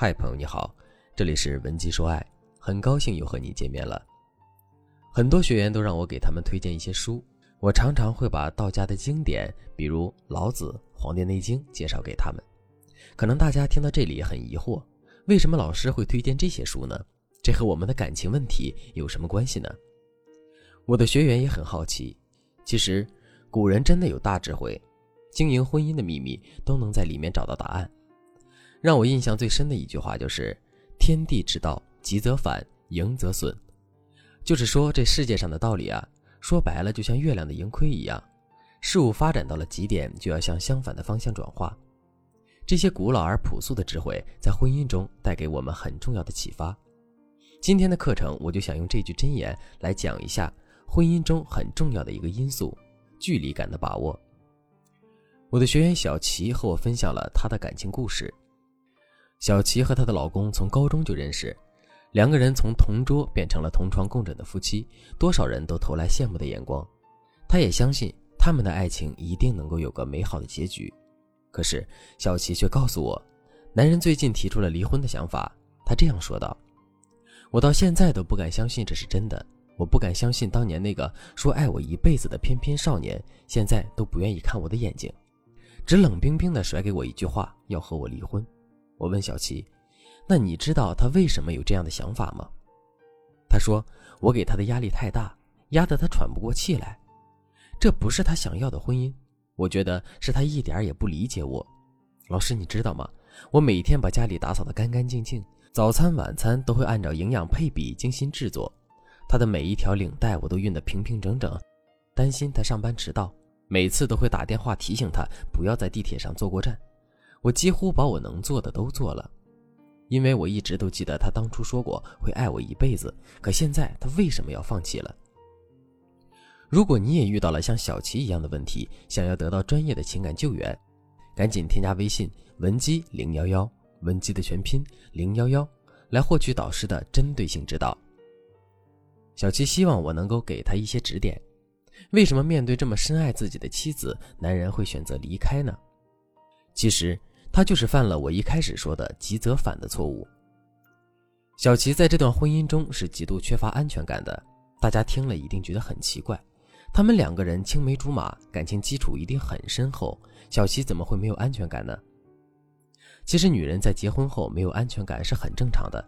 嗨，朋友你好，这里是文姬说爱，很高兴又和你见面了。很多学员都让我给他们推荐一些书，我常常会把道家的经典，比如老子、《黄帝内经》介绍给他们。可能大家听到这里很疑惑，为什么老师会推荐这些书呢？这和我们的感情问题有什么关系呢？我的学员也很好奇。其实，古人真的有大智慧。经营婚姻的秘密都能在里面找到答案。让我印象最深的一句话就是：“天地之道，极则反，盈则损。”就是说，这世界上的道理啊，说白了就像月亮的盈亏一样，事物发展到了极点，就要向相反的方向转化。这些古老而朴素的智慧，在婚姻中带给我们很重要的启发。今天的课程，我就想用这句箴言来讲一下婚姻中很重要的一个因素——距离感的把握。我的学员小齐和我分享了他的感情故事。小琪和她的老公从高中就认识，两个人从同桌变成了同床共枕的夫妻，多少人都投来羡慕的眼光。她也相信他们的爱情一定能够有个美好的结局。可是小琪却告诉我，男人最近提出了离婚的想法。他这样说道：“我到现在都不敢相信这是真的，我不敢相信当年那个说爱我一辈子的翩翩少年，现在都不愿意看我的眼睛。”只冷冰冰地甩给我一句话，要和我离婚。我问小琪：“那你知道他为什么有这样的想法吗？”他说：“我给他的压力太大，压得他喘不过气来。这不是他想要的婚姻。我觉得是他一点也不理解我。老师，你知道吗？我每天把家里打扫得干干净净，早餐晚餐都会按照营养配比精心制作。他的每一条领带我都熨得平平整整，担心他上班迟到。”每次都会打电话提醒他不要在地铁上坐过站，我几乎把我能做的都做了，因为我一直都记得他当初说过会爱我一辈子，可现在他为什么要放弃了？如果你也遇到了像小琪一样的问题，想要得到专业的情感救援，赶紧添加微信文姬零幺幺，文姬的全拼零幺幺，来获取导师的针对性指导。小七希望我能够给他一些指点。为什么面对这么深爱自己的妻子，男人会选择离开呢？其实他就是犯了我一开始说的“急则反”的错误。小琪在这段婚姻中是极度缺乏安全感的，大家听了一定觉得很奇怪。他们两个人青梅竹马，感情基础一定很深厚，小琪怎么会没有安全感呢？其实女人在结婚后没有安全感是很正常的。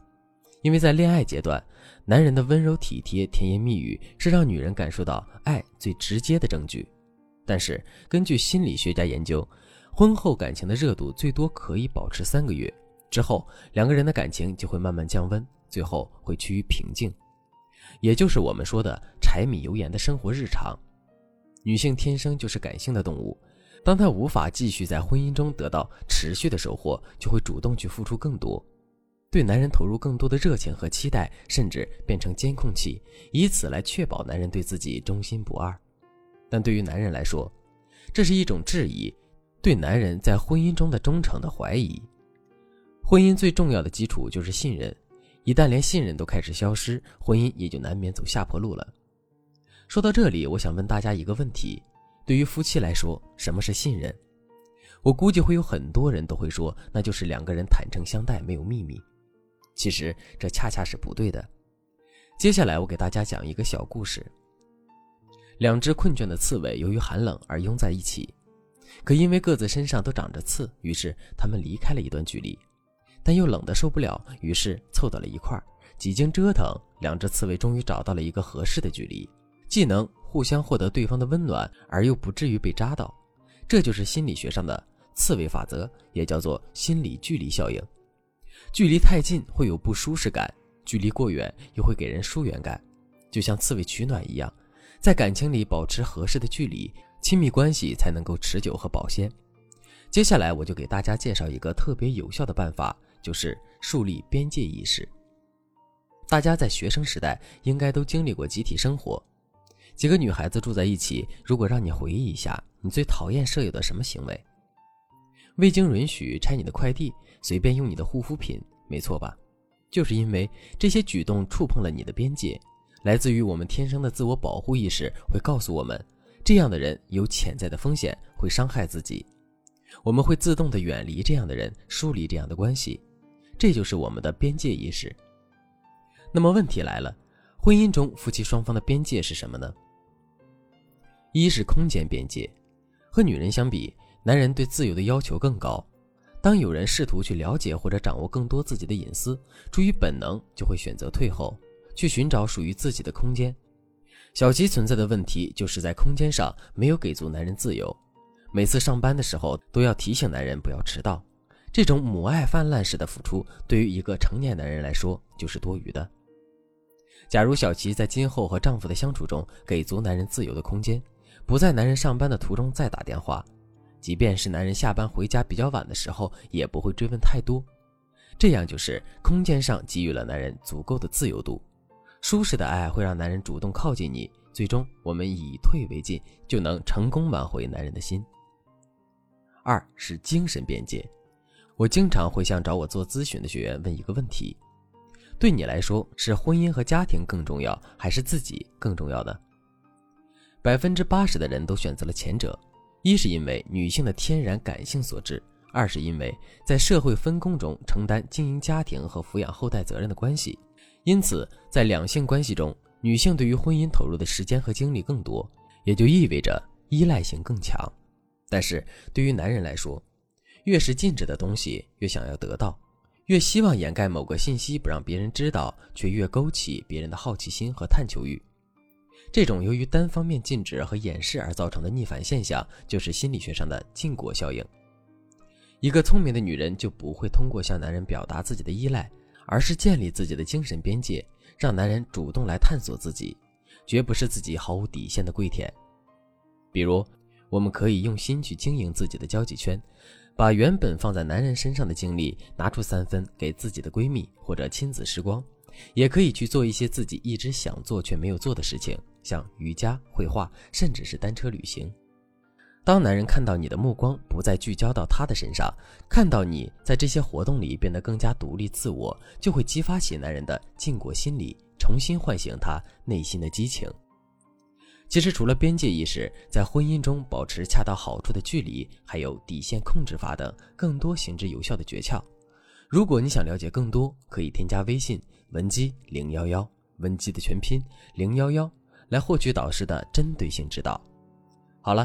因为在恋爱阶段，男人的温柔体贴、甜言蜜语是让女人感受到爱最直接的证据。但是，根据心理学家研究，婚后感情的热度最多可以保持三个月，之后两个人的感情就会慢慢降温，最后会趋于平静，也就是我们说的柴米油盐的生活日常。女性天生就是感性的动物，当她无法继续在婚姻中得到持续的收获，就会主动去付出更多。对男人投入更多的热情和期待，甚至变成监控器，以此来确保男人对自己忠心不二。但对于男人来说，这是一种质疑，对男人在婚姻中的忠诚的怀疑。婚姻最重要的基础就是信任，一旦连信任都开始消失，婚姻也就难免走下坡路了。说到这里，我想问大家一个问题：对于夫妻来说，什么是信任？我估计会有很多人都会说，那就是两个人坦诚相待，没有秘密。其实这恰恰是不对的。接下来我给大家讲一个小故事。两只困倦的刺猬由于寒冷而拥在一起，可因为各自身上都长着刺，于是他们离开了一段距离，但又冷得受不了，于是凑到了一块儿。几经折腾，两只刺猬终于找到了一个合适的距离，既能互相获得对方的温暖，而又不至于被扎到。这就是心理学上的刺猬法则，也叫做心理距离效应。距离太近会有不舒适感，距离过远又会给人疏远感，就像刺猬取暖一样，在感情里保持合适的距离，亲密关系才能够持久和保鲜。接下来我就给大家介绍一个特别有效的办法，就是树立边界意识。大家在学生时代应该都经历过集体生活，几个女孩子住在一起，如果让你回忆一下，你最讨厌舍友的什么行为？未经允许拆你的快递，随便用你的护肤品，没错吧？就是因为这些举动触碰了你的边界，来自于我们天生的自我保护意识，会告诉我们，这样的人有潜在的风险，会伤害自己。我们会自动的远离这样的人，疏离这样的关系。这就是我们的边界意识。那么问题来了，婚姻中夫妻双方的边界是什么呢？一是空间边界，和女人相比，男人对自由的要求更高。当有人试图去了解或者掌握更多自己的隐私，出于本能就会选择退后，去寻找属于自己的空间。小琪存在的问题就是在空间上没有给足男人自由，每次上班的时候都要提醒男人不要迟到。这种母爱泛滥式的付出，对于一个成年男人来说就是多余的。假如小琪在今后和丈夫的相处中给足男人自由的空间，不在男人上班的途中再打电话。即便是男人下班回家比较晚的时候，也不会追问太多，这样就是空间上给予了男人足够的自由度。舒适的爱会让男人主动靠近你，最终我们以退为进，就能成功挽回男人的心。二是精神边界，我经常会向找我做咨询的学员问一个问题：对你来说，是婚姻和家庭更重要，还是自己更重要呢？百分之八十的人都选择了前者。一是因为女性的天然感性所致，二是因为在社会分工中承担经营家庭和抚养后代责任的关系，因此在两性关系中，女性对于婚姻投入的时间和精力更多，也就意味着依赖性更强。但是对于男人来说，越是禁止的东西越想要得到，越希望掩盖某个信息不让别人知道，却越勾起别人的好奇心和探求欲。这种由于单方面禁止和掩饰而造成的逆反现象，就是心理学上的禁果效应。一个聪明的女人就不会通过向男人表达自己的依赖，而是建立自己的精神边界，让男人主动来探索自己，绝不是自己毫无底线的跪舔。比如，我们可以用心去经营自己的交际圈，把原本放在男人身上的精力拿出三分给自己的闺蜜或者亲子时光。也可以去做一些自己一直想做却没有做的事情，像瑜伽、绘画，甚至是单车旅行。当男人看到你的目光不再聚焦到他的身上，看到你在这些活动里变得更加独立自我，就会激发起男人的禁果心理，重新唤醒他内心的激情。其实，除了边界意识，在婚姻中保持恰到好处的距离，还有底线控制法等更多行之有效的诀窍。如果你想了解更多，可以添加微信。文姬零幺幺，文姬的全拼零幺幺，来获取导师的针对性指导。好了，